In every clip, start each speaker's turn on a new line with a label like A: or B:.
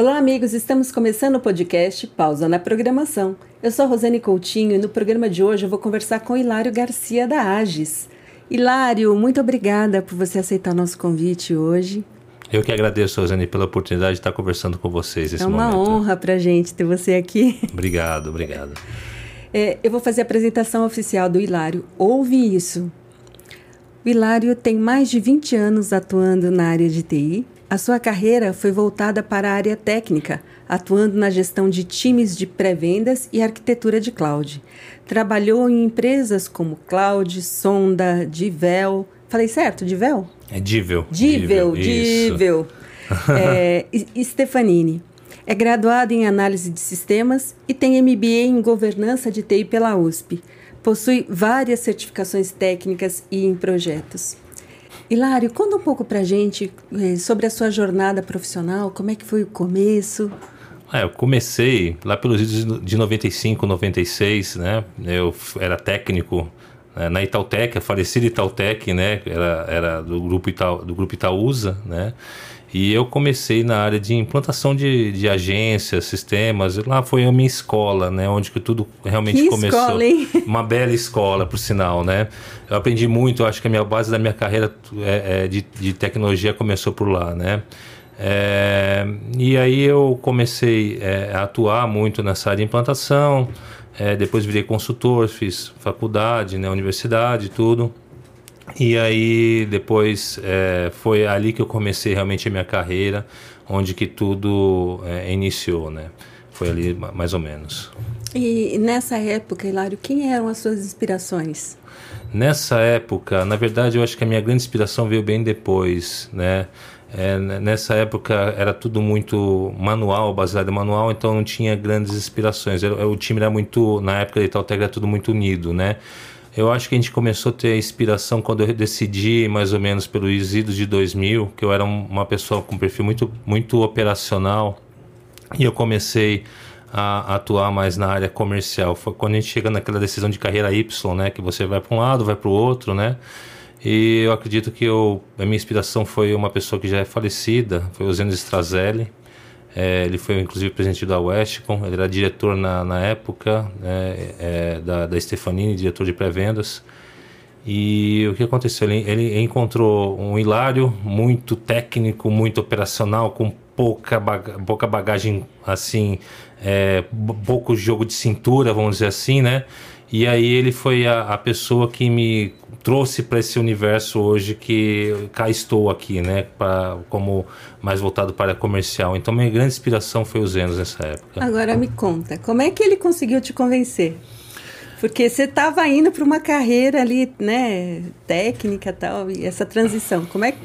A: Olá, amigos. Estamos começando o podcast Pausa na Programação. Eu sou a Rosane Coutinho e no programa de hoje eu vou conversar com Hilário Garcia da Agis. Hilário, muito obrigada por você aceitar nosso convite hoje.
B: Eu que agradeço, Rosane, pela oportunidade de estar conversando com vocês nesse momento.
A: É uma
B: momento.
A: honra para gente ter você aqui.
B: Obrigado, obrigado.
A: É, eu vou fazer a apresentação oficial do Hilário. Ouve isso. O Hilário tem mais de 20 anos atuando na área de TI, a sua carreira foi voltada para a área técnica, atuando na gestão de times de pré-vendas e arquitetura de cloud. Trabalhou em empresas como Cloud, Sonda, Divel. Falei certo, Divel?
B: É Divel.
A: Divel, Divel. é, Stefanini. É graduado em análise de sistemas e tem MBA em governança de TI pela USP. Possui várias certificações técnicas e em projetos. Hilário, conta um pouco pra gente eh, sobre a sua jornada profissional, como é que foi o começo?
B: É, eu comecei lá pelos idos de 95, 96, né? Eu era técnico né? na Itautec, a falecida Itautec, né? Era, era do grupo Ita, do grupo Itaúsa, né? E eu comecei na área de implantação de, de agências, sistemas. Lá foi a minha escola, né? Onde que tudo realmente
A: que
B: começou.
A: Escola, hein?
B: Uma bela escola, por sinal, né? Eu aprendi muito. Acho que a minha base da minha carreira é, é, de, de tecnologia começou por lá, né? É, e aí eu comecei é, a atuar muito nessa área de implantação. É, depois virei consultor, fiz faculdade, né, universidade, tudo. E aí depois é, foi ali que eu comecei realmente a minha carreira, onde que tudo é, iniciou, né? Foi ali mais ou menos.
A: E nessa época, Hilário, quem eram as suas inspirações?
B: Nessa época, na verdade, eu acho que a minha grande inspiração veio bem depois, né? É, nessa época era tudo muito manual, baseado em manual, então não tinha grandes inspirações. O time era muito, na época da Itautec era tudo muito unido, né? Eu acho que a gente começou a ter a inspiração quando eu decidi, mais ou menos pelos idos de 2000, que eu era uma pessoa com um perfil muito, muito operacional e eu comecei a, atuar mais na área comercial. Foi quando a gente chega naquela decisão de carreira Y, né? Que você vai para um lado, vai para o outro, né? E eu acredito que eu, a minha inspiração foi uma pessoa que já é falecida, foi o Zeno Strazelli, é, ele foi inclusive presidente da Westcom, ele era diretor na, na época né, é, da, da Stefanini, diretor de pré-vendas. E o que aconteceu? Ele, ele, encontrou um Hilário muito técnico, muito operacional, com pouca, baga pouca bagagem, assim, é, pouco jogo de cintura, vamos dizer assim, né? E aí ele foi a, a pessoa que me trouxe para esse universo hoje que cá estou aqui, né? Pra, como mais voltado para comercial. Então minha grande inspiração foi o Zenos nessa época.
A: Agora me conta, como é que ele conseguiu te convencer? Porque você estava indo para uma carreira ali, né, técnica tal, e essa transição. Como é que,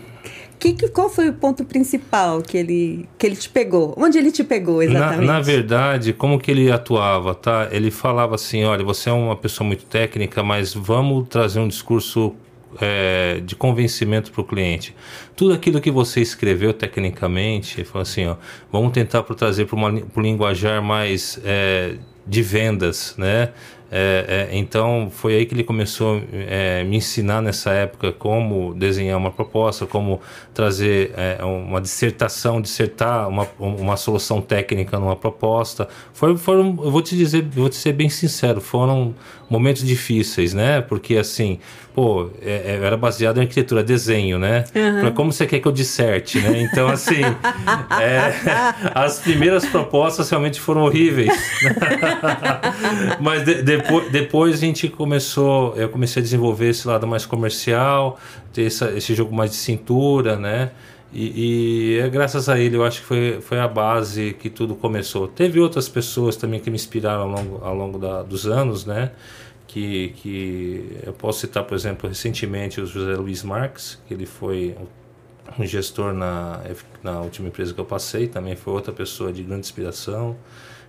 A: que, qual foi o ponto principal que ele, que ele te pegou? Onde ele te pegou exatamente?
B: Na, na, verdade, como que ele atuava, tá? Ele falava assim, olha, você é uma pessoa muito técnica, mas vamos trazer um discurso é, de convencimento para o cliente. Tudo aquilo que você escreveu tecnicamente, ele falou assim, ó, vamos tentar trazer para o linguajar mais é, de vendas, né? É, é, então foi aí que ele começou a é, me ensinar nessa época como desenhar uma proposta, como trazer é, uma dissertação, dissertar uma, uma solução técnica numa proposta. Foi, foram, eu vou te dizer, vou te ser bem sincero, foram momentos difíceis, né? Porque assim, pô, é, é, era baseado em arquitetura, desenho, né? Uhum. Como você quer que eu disserte, né? Então, assim, é, as primeiras propostas realmente foram horríveis. Mas de, depois, depois a gente começou, eu comecei a desenvolver esse lado mais comercial, ter essa, esse jogo mais de cintura, né? E, e, é graças a ele, eu acho que foi, foi a base que tudo começou. Teve outras pessoas também que me inspiraram ao longo, ao longo da, dos anos, né? Que, que eu posso citar, por exemplo, recentemente o José Luiz Marques, que ele foi um gestor na, na última empresa que eu passei, também foi outra pessoa de grande inspiração.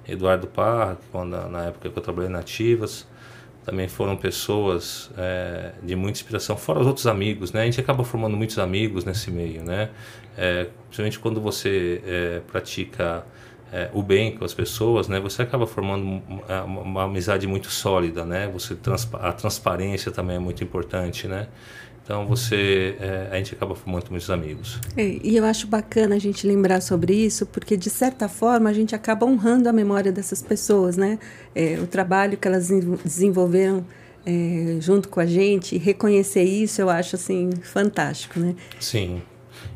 B: Eduardo Parra, quando, na época que eu trabalhei na também foram pessoas é, de muita inspiração, fora os outros amigos, né? A gente acaba formando muitos amigos nesse meio, né? É, principalmente quando você é, pratica é, o bem com as pessoas, né? Você acaba formando uma, uma amizade muito sólida, né? Você a transparência também é muito importante, né? Então você, é, a gente acaba formando muitos amigos.
A: É, e eu acho bacana a gente lembrar sobre isso, porque de certa forma a gente acaba honrando a memória dessas pessoas, né? É, o trabalho que elas desenvolveram é, junto com a gente, reconhecer isso eu acho assim fantástico, né?
B: Sim,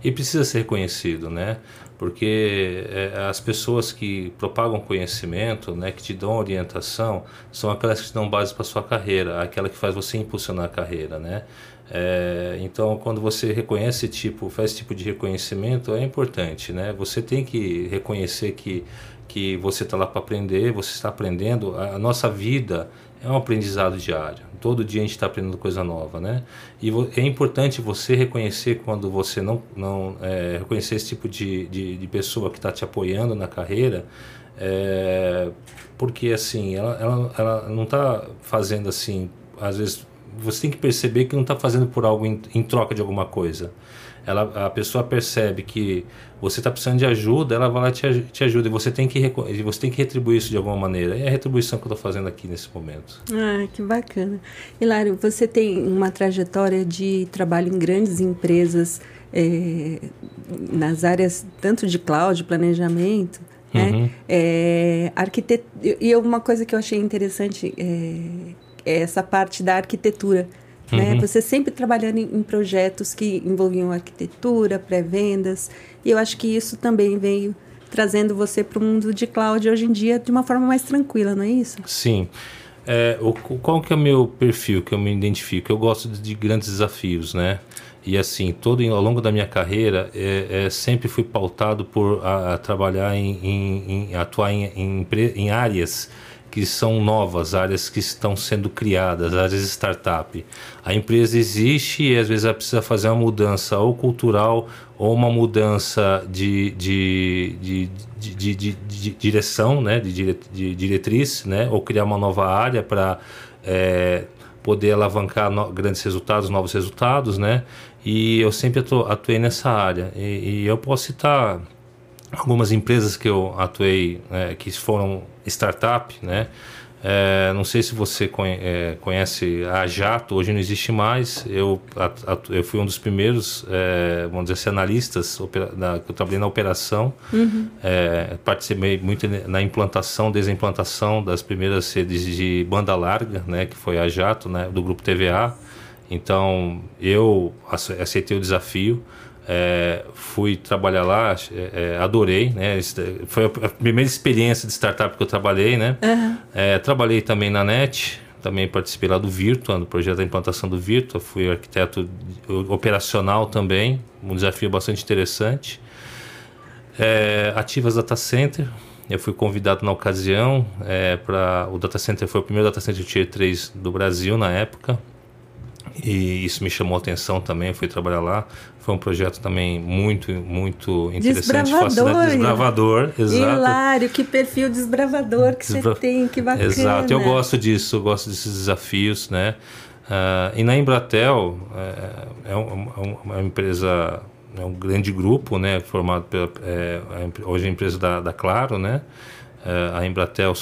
B: e precisa ser reconhecido, né? Porque é, as pessoas que propagam conhecimento, né, que te dão orientação, são aquelas que te dão base para sua carreira, aquela que faz você impulsionar a carreira, né? É, então, quando você reconhece tipo, faz esse tipo de reconhecimento, é importante, né? Você tem que reconhecer que, que você está lá para aprender, você está aprendendo. A, a, nossa vida é um aprendizado diário. Todo dia a gente está aprendendo coisa nova, né? E é importante você reconhecer quando você não, não é, reconhecer esse tipo de, de, de pessoa que está te apoiando na carreira, é, porque assim, ela, ela, ela não está fazendo assim, às vezes você tem que perceber que não está fazendo por algo em, em, troca de alguma coisa. Ela, a pessoa percebe que você está precisando de ajuda, ela vai lá te, te ajuda e você tem que você tem que retribuir isso de alguma maneira. É a retribuição que eu estou fazendo aqui nesse momento.
A: Ah, que bacana. Hilário, você tem uma trajetória de trabalho em grandes empresas é, nas áreas tanto de cloud, planejamento, né? Uhum. É, arquitet... E uma coisa que eu achei interessante é essa parte da arquitetura. Né? Uhum. Você sempre trabalhando em, em projetos que envolviam arquitetura, pré-vendas. E eu acho que isso também veio trazendo você para o mundo de cloud hoje em dia de uma forma mais tranquila, não é isso?
B: Sim. É, o, qual que é o meu perfil que eu me identifico? Eu gosto de, de grandes desafios, né? E assim, todo ao longo da minha carreira, é, é sempre fui pautado por a, a trabalhar em, em, em atuar em, em áreas que são novas, áreas que estão sendo criadas, áreas startup. A empresa existe e às vezes ela precisa fazer uma mudança ou cultural ou uma mudança de, de, de, de, de, de direção, né? de, dire, de diretriz, né? ou criar uma nova área para é, poder alavancar no, grandes resultados, novos resultados. Né? E eu sempre atuei nessa área. E, e eu posso citar algumas empresas que eu atuei, é, que foram startup, né? É, não sei se você é, conhece a Jato, hoje não existe mais. Eu, eu fui um dos primeiros, é, vamos dizer assim, analistas que eu trabalhei na operação. Uhum. É, participei muito na implantação, desimplantação das primeiras redes de banda larga, né, que foi a Jato, né, do grupo TVA. Então eu aceitei o desafio. É, fui trabalhar lá, é, é adorei, né? Foi a primeira experiência de startup que eu trabalhei, né? Uhum. É, trabalhei também na NET, também participei lá do Virtua, no projeto da implantação do Virtua, fui arquiteto operacional também, um desafio bastante interessante. É, Ativas Data Center, eu fui convidado na ocasião é, para o data center foi o primeiro data center Tier 3 do Brasil na época e isso me chamou a atenção também, fui trabalhar lá. Foi um projeto também muito, muito interessante,
A: desbravador,
B: desbravador, exato.
A: Hilário, que perfil desbravador que Desbra... você tem, que bacana.
B: Exato, eu gosto disso, eu gosto desses desafios, né? Uh, e na Embratel, é, é, uma, é uma empresa, é um grande grupo, né? Formado pela, é, hoje é a empresa da, da Claro, né? Eh, a Embratel,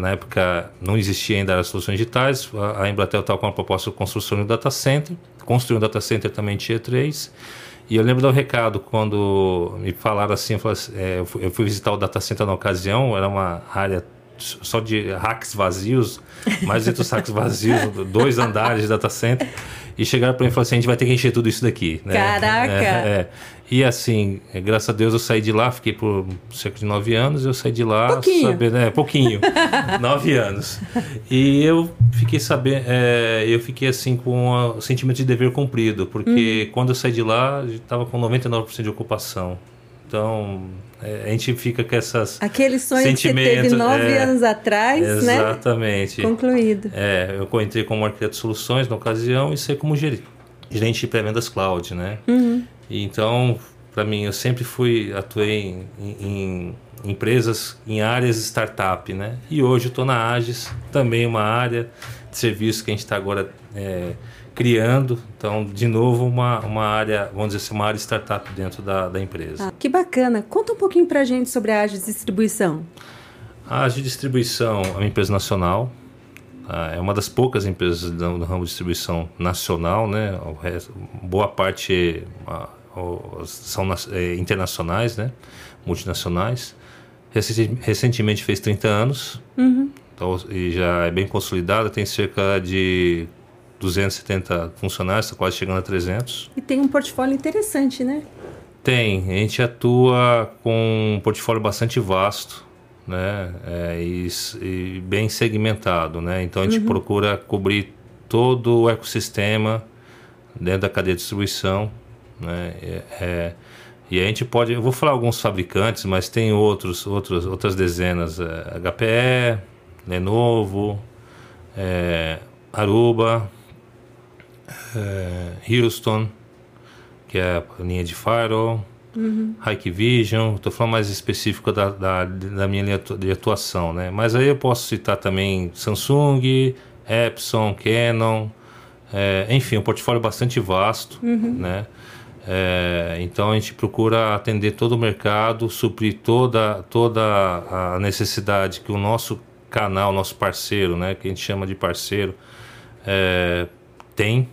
B: na época não existia ainda as soluções digitais, a Embratel estava com uma proposta de construção de um data center, construiu um data center também Tier 3, e eu lembro do recado quando me falaram assim, eu, assim, é, eu fui visitar o data center na ocasião, era uma área só de racks vazios, mais entre os racks vazios, dois andares de data center. E chegaram para mim e falaram assim: a gente vai ter que encher tudo isso daqui.
A: Né? Caraca! É, é.
B: E assim, graças a Deus eu saí de lá, fiquei por cerca de nove anos, eu saí de lá
A: pouquinho.
B: sabendo, é, pouquinho, nove anos. E eu fiquei sabendo, é, eu fiquei assim com o sentimento de dever cumprido, porque hum. quando eu saí de lá, estava com 99% de ocupação. Então, é, a gente fica com essas
A: Aquele sonho que você teve nove é, anos atrás,
B: exatamente,
A: né?
B: Exatamente.
A: Concluído.
B: É, eu entrei como arquiteto de soluções na ocasião e sei como gerente, gerente de pré-vendas cloud, né? Uhum. E então, para mim, eu sempre fui, atuei em, em empresas, em áreas startup, né? E hoje eu estou na Agis, também uma área de serviço que a gente está agora... É, criando, então, de novo, uma, uma área, vamos dizer assim, uma área startup dentro da, da empresa.
A: Ah, que bacana. Conta um pouquinho para a gente sobre a Agis Distribuição.
B: A Agis Distribuição é uma empresa nacional. É uma das poucas empresas do, ramo de distribuição nacional, né? boa parte são é, internacionais, né? Multinacionais. Recentemente fez 30 anos.
A: Uhum.
B: Então, e já é bem consolidada, tem cerca de 270 funcionários, está quase chegando a 300.
A: E tem um portfólio interessante, né?
B: Tem, a gente atua com um portfólio bastante vasto, né? É, e, e, bem segmentado, né? Então a gente uhum. procura cobrir todo o ecossistema dentro da cadeia de distribuição, né? É, é, e a gente pode, eu vou falar alguns fabricantes, mas tem outros, outros outras dezenas, é, HPE, Lenovo, é, Aruba, é, Houston, que é a linha de Firewall,
A: uhum.
B: Hikvision, estou falando mais específico da, da, da, minha linha de atuação, né? Mas aí eu posso citar também Samsung, Epson, Canon, é, enfim, um portfólio bastante vasto,
A: uhum.
B: né? É, então a gente procura atender todo o mercado, suprir toda, toda a necessidade que o nosso canal, nosso parceiro, né, que a gente chama de parceiro, é, tem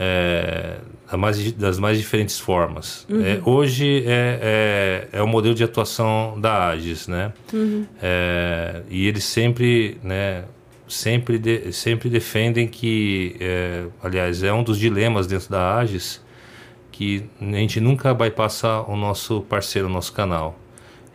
B: é, mais, das mais diferentes formas.
A: Uhum.
B: É, hoje é, é, é, o modelo de atuação da Agis, né?
A: Uhum.
B: É, e eles sempre, né, sempre, de, sempre defendem que, é, aliás, é um dos dilemas dentro da Agis, que a gente nunca vai passar o nosso parceiro, o nosso canal.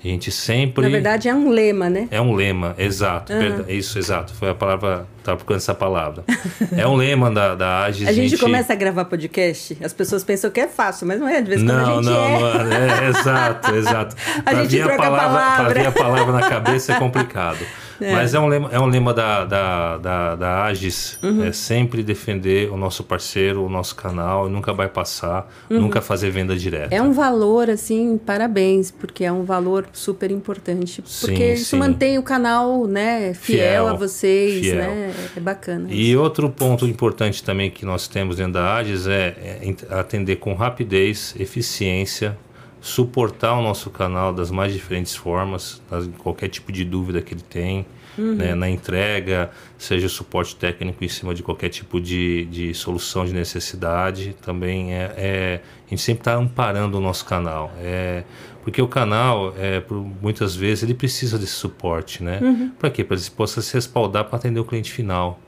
B: A gente sempre.
A: Na verdade, é um lema, né?
B: É um lema, exato. Uhum. Perdão, isso, exato. Foi a palavra. Estava procurando essa palavra. é um lema da, da Agis.
A: A gente, gente, começa a gravar podcast, as pessoas pensam que é fácil, mas não é. De vez em quando
B: não,
A: a gente
B: não,
A: é.
B: Não, é, é exato, exato.
A: a pra gente troca a palavra, palavra.
B: Vir a palavra na cabeça é complicado. É. Mas é um lema, é um lema da, da, da, da Agis,
A: uhum.
B: é sempre defender o nosso parceiro, o nosso canal, nunca vai passar, uhum. nunca fazer venda direta.
A: É um valor, assim, parabéns, porque é um valor super importante, porque
B: sim,
A: isso
B: sim.
A: mantém o canal, né, fiel,
B: fiel
A: a vocês,
B: fiel.
A: né, é bacana.
B: E
A: isso.
B: outro ponto importante também que nós temos dentro da Agis é, é atender com rapidez, eficiência, suportar o nosso canal das mais diferentes formas, qualquer tipo de dúvida que ele tem,
A: uhum.
B: né, na entrega, seja suporte técnico em cima de qualquer tipo de, de solução de necessidade, também é, é a gente sempre está amparando o nosso canal, é porque o canal, é, por, muitas vezes, ele precisa desse suporte, né?
A: Uhum.
B: Para quê? Para ele possa se respaldar para atender o cliente final.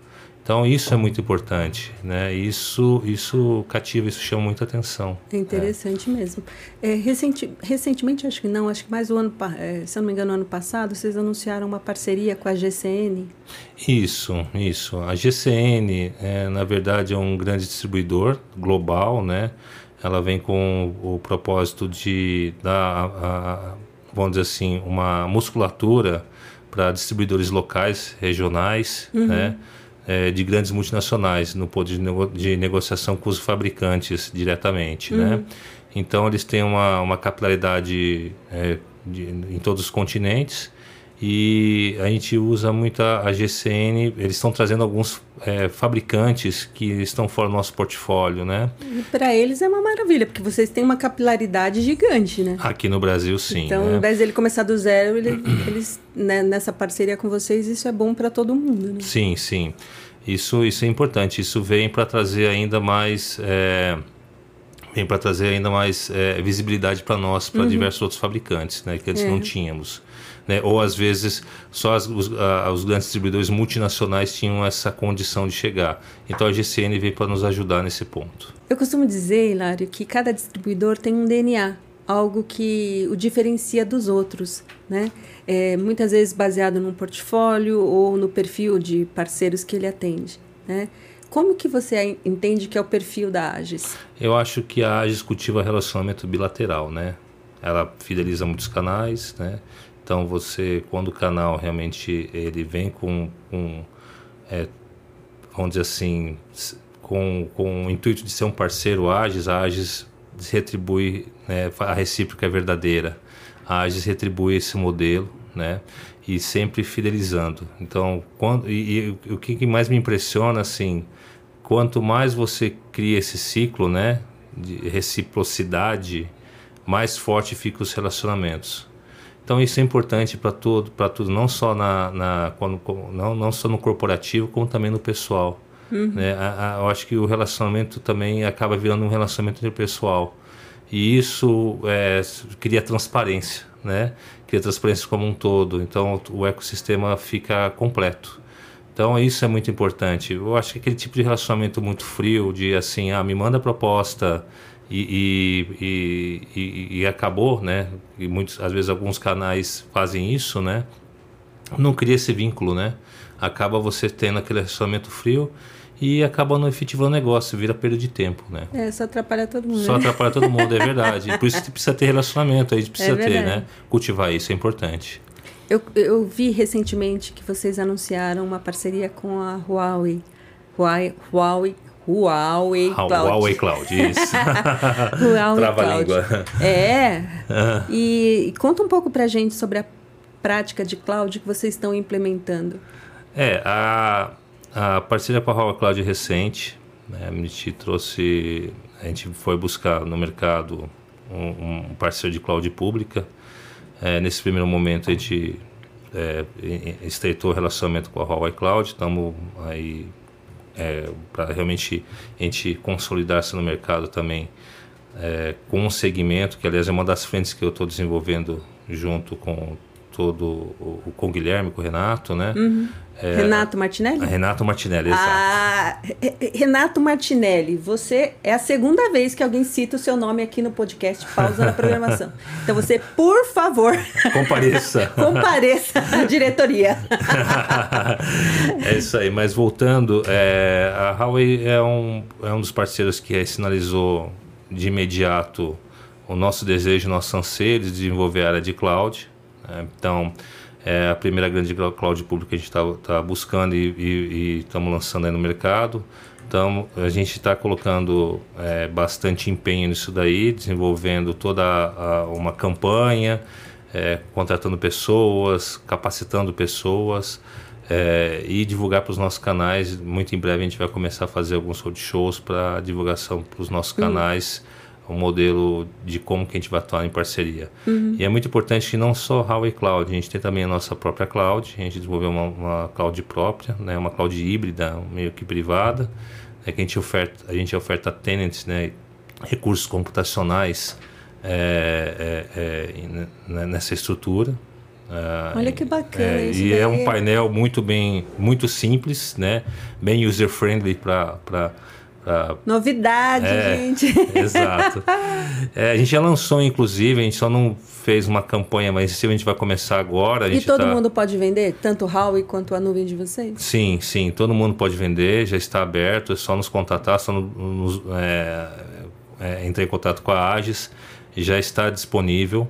B: Então isso é muito importante, né? Isso, isso cativa, isso chama muita atenção.
A: É interessante mesmo. É, recenti, recentemente, acho que não, acho que mais o ano, é, se eu não me engano, ano passado, vocês anunciaram uma parceria com a GCN.
B: Isso, isso. A GCN, é, na verdade, é um grande distribuidor global, né? Ela vem com o propósito de dar, a, vamos dizer assim, uma musculatura para distribuidores locais, regionais,
A: uhum.
B: né? É, de grandes multinacionais no poder de, nego de, negociação com os fabricantes diretamente,
A: uhum.
B: né? Então eles têm uma, uma capilaridade é, de, em todos os continentes e a gente usa muito a, GCN. Eles estão trazendo alguns é, fabricantes que estão fora do nosso portfólio, né?
A: E para eles é uma maravilha, porque vocês têm uma capilaridade gigante, né?
B: Aqui no Brasil, sim.
A: Então,
B: né?
A: ao invés dele começar do zero, ele, eles né, nessa parceria com vocês, isso é bom para todo mundo, né?
B: Sim, sim. Isso, isso é importante. Isso vem para trazer ainda mais é, vem para trazer ainda mais é, visibilidade para nós, para uhum. diversos outros fabricantes, né, que antes é. não tínhamos. Né? Ou às vezes só as, os, a, os, grandes distribuidores multinacionais tinham essa condição de chegar. Então a GCN veio para nos ajudar nesse ponto.
A: Eu costumo dizer, Hilário, que cada distribuidor tem um DNA, algo que o diferencia dos outros, né? É, muitas vezes baseado num portfólio ou no perfil de parceiros que ele atende, né? Como que você entende que é o perfil da Agis?
B: Eu acho que a Agis cultiva relacionamento bilateral, né? Ela fideliza muitos canais, né? Então você, quando o canal realmente ele vem com, com é, vamos dizer assim, com, com o intuito de ser um parceiro Agis, a Agis retribui, né, a recíproca é verdadeira. A Agis retribui esse modelo, né? E sempre fidelizando. Então, quando e, e o que mais me impressiona assim, quanto mais você cria esse ciclo, né, de reciprocidade, mais forte ficam os relacionamentos. Então isso é importante para tudo, para tudo, não só na, na quando, não, não só no corporativo, como também no pessoal. Uhum. Né? A, a, eu acho que o relacionamento também acaba virando um relacionamento interpessoal e isso é, cria transparência, né? Cria transparência como um todo. Então o ecossistema fica completo. Então isso é muito importante. Eu acho que aquele tipo de relacionamento muito frio, de assim, ah, me manda a proposta, e, e, e, e, acabou, né? E muitos, às vezes alguns canais fazem isso, né? Não cria esse vínculo, né? Acaba você tendo aquele relacionamento frio e acaba não efetivando o negócio, vira perda de tempo, né?
A: É, só atrapalha todo mundo.
B: Só
A: né?
B: atrapalha todo mundo, é verdade. Por isso que precisa ter relacionamento, a gente precisa é ter, né? Cultivar isso é importante.
A: Eu, eu vi recentemente que vocês anunciaram uma parceria com a Huawei. Huawei, Huawei Huawei Cloud.
B: Huawei Cloud, isso. Huawei Trava Cloud. língua.
A: É. E, e conta um pouco pra gente sobre a prática de cloud que vocês estão implementando.
B: É, a, a parceria com a Huawei Cloud é recente. Né, a gente trouxe, a gente foi buscar no mercado um, um parceiro de cloud pública. É, nesse primeiro momento a gente é, estreitou o relacionamento com a Huawei Cloud, estamos aí é, para realmente a gente consolidar-se no mercado também é, com um segmento, que aliás é uma das frentes que eu estou desenvolvendo junto com todo o, com o Guilherme, com o Renato, né?
A: Uhum. É, Renato Martinelli?
B: Renato Martinelli, exato.
A: Ah, Renato Martinelli, você é a segunda vez que alguém cita o seu nome aqui no podcast Pausa na Programação. Então você, por favor,
B: compareça.
A: compareça à diretoria.
B: é isso aí, mas voltando, é, a Huawei é um, é um dos parceiros que sinalizou de imediato o nosso desejo, nosso anseio de desenvolver a área de cloud. Né? Então, é a primeira grande cloud pública que a gente está tá buscando e estamos lançando aí no mercado. Então, a gente está colocando é, bastante empenho nisso daí, desenvolvendo toda a, uma campanha, é, contratando pessoas, capacitando pessoas é, e divulgar para os nossos canais. Muito em breve a gente vai começar a fazer alguns roadshows para divulgação para os nossos hum. Um modelo de como que a gente vai atuar em parceria. Uhum. E é muito importante que não só Huawei Cloud, a gente tem também a nossa própria cloud, a gente desenvolveu uma, uma cloud própria, né, uma cloud híbrida, meio que privada, é que a gente oferta, a gente oferta tenants, né, recursos computacionais é, é, é, nessa estrutura.
A: É, Olha que bacana
B: é,
A: isso.
B: E é um painel muito bem, muito simples, né, bem user friendly para
A: Uh, Novidade, é, gente.
B: Exato. É, a gente já lançou, inclusive, a gente só não fez uma campanha, mas se a gente vai começar agora.
A: e todo tá... mundo pode vender? Tanto o Huawei quanto a nuvem de vocês?
B: Sim, sim. Todo mundo pode vender, já está aberto, é só nos contatar, só nos, é, é, entrar em contato com a Agis, já está disponível.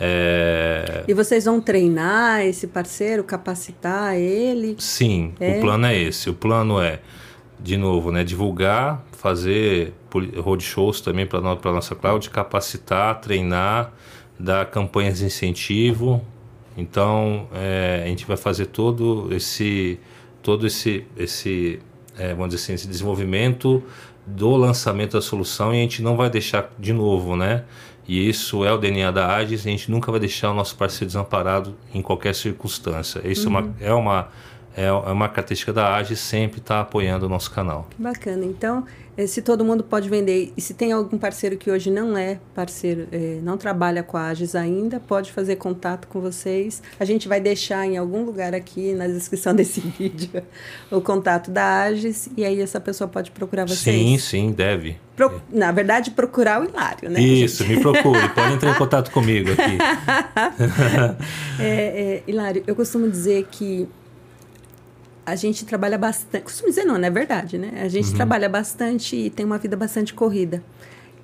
B: É...
A: E vocês vão treinar esse parceiro, capacitar ele?
B: Sim, o é? plano é esse. O plano é de novo, né, divulgar, fazer roadshows também para a nossa cloud, capacitar, treinar, dar campanhas de incentivo. Então, é, a gente vai fazer todo esse, todo esse, esse é, vamos dizer assim, esse desenvolvimento do lançamento da solução e a gente não vai deixar de novo, né? E isso é o DNA da Agis, a gente nunca vai deixar o nosso parceiro desamparado em qualquer circunstância. Isso uhum. é uma, é uma é, é uma característica da AGE sempre estar tá apoiando o nosso canal.
A: Que bacana. Então, eh, se todo mundo pode vender, e se tem algum parceiro que hoje não é parceiro, é, não trabalha com a AGES ainda, pode fazer contato com vocês. A gente vai deixar em algum lugar aqui na descrição desse vídeo o contato da AGES e aí essa pessoa pode procurar vocês.
B: Sim, sim, deve.
A: Pro, na verdade, procurar o Hilário, né?
B: Isso, gente? me procure, pode entrar em contato comigo aqui.
A: é, é, Hilário, eu costumo dizer que a gente trabalha bastante. Costumo dizer não, não é verdade, né? A gente uhum. trabalha bastante e tem uma vida bastante corrida.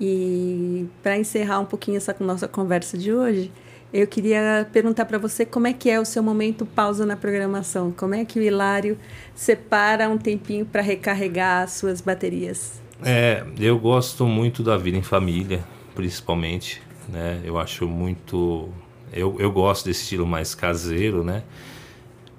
A: E para encerrar um pouquinho essa nossa conversa de hoje, eu queria perguntar para você como é que é o seu momento pausa na programação. Como é que o Hilário separa um tempinho para recarregar as suas baterias?
B: É, eu gosto muito da vida em família, principalmente. Né? Eu acho muito. Eu, eu gosto desse estilo mais caseiro, né?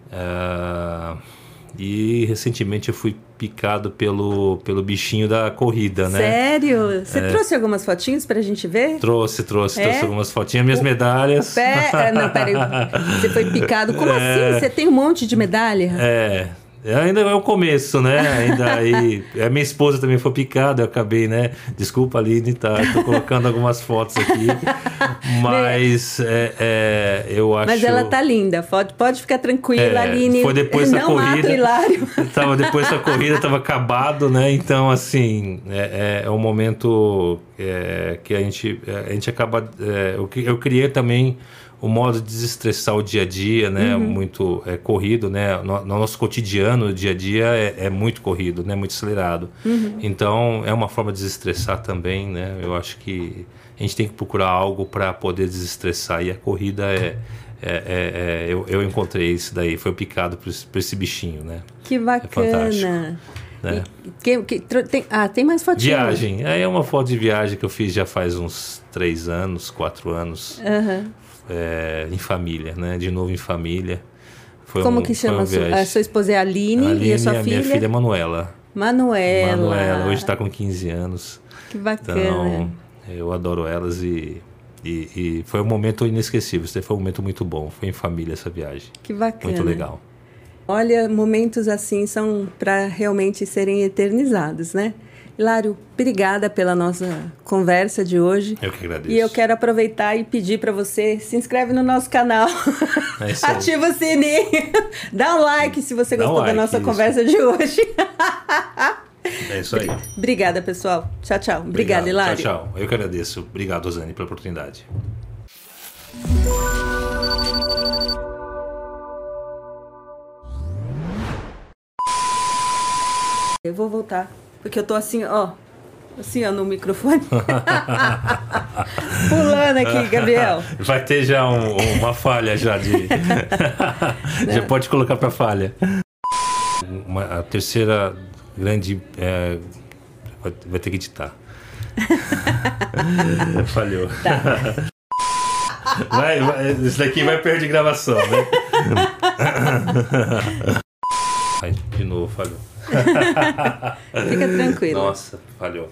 B: Uh e recentemente eu fui picado pelo, pelo bichinho da corrida, né?
A: Sério? Você é. trouxe algumas fotinhos pra gente ver?
B: Trouxe, trouxe, é? trouxe algumas fotinhas, minhas o... medalhas.
A: Pé... Ah, não, peraí. Você foi picado. Como é... assim? Você tem um monte de medalha?
B: É. Ainda é o começo, né? Ainda aí. A minha esposa também foi picada, eu acabei, né? Desculpa, Aline, tá? Tô colocando algumas fotos aqui. Mas é, é, eu acho.
A: Mas ela tá linda. Pode, pode ficar tranquila, é, Aline.
B: Foi depois da corrida.
A: Hilário.
B: Tava depois da corrida, tava acabado, né? Então, assim, é, é, é um momento é, que a gente, a gente acaba. É, eu, eu criei também o modo de desestressar o dia a dia, né? Uhum. Muito é, corrido, né? No, no, nosso cotidiano, o dia a dia é, é muito corrido, né? Muito acelerado. Uhum. Então, é uma forma de desestressar também, né? Eu acho que a gente tem que procurar algo para poder desestressar e a corrida é, é, é, é, eu, eu encontrei isso daí, foi picado por, por esse bichinho, né?
A: Que é bacana. Né? que, que, tem, ah, tem mais fotinhas?
B: Viagem. Aí é uma foto de viagem que eu fiz já faz uns três anos, quatro anos.
A: Uhum
B: é, em família, né? De novo em família.
A: Foi Como um, que chama? a sua esposa é a Aline, Aline e a sua
B: a
A: filha?
B: minha filha é Manuela.
A: Manuela.
B: Manuela, hoje está com 15 anos.
A: Que bacana.
B: Então, eu adoro elas e, e, e, foi um momento inesquecível. Esse foi um momento muito bom. Foi em família essa viagem.
A: Que bacana.
B: Muito legal.
A: Olha, momentos assim são para realmente serem eternizados, né? Hilário, obrigada pela nossa conversa de hoje.
B: Eu que agradeço.
A: E eu quero aproveitar e pedir para você se inscreve no nosso canal, é ativa o sininho, dá um like se você gostou um like, da nossa isso. conversa de hoje.
B: É isso aí.
A: Obrigada, pessoal. Tchau, tchau. Obrigada, Hilário.
B: Tchau, tchau. Eu que agradeço. Obrigado, Rosane, pela oportunidade.
A: Eu vou voltar. Porque eu tô assim, ó. Assim, ó, no microfone. Pulando aqui, Gabriel.
B: Vai ter já um, uma falha já de. já pode colocar para falha. Uma, a terceira grande. É, vai, ter que editar. Falhou. Tá. Vai, vai, isso daqui vai perder gravação, né? De novo, falhou.
A: Fica tranquilo.
B: Nossa, falhou.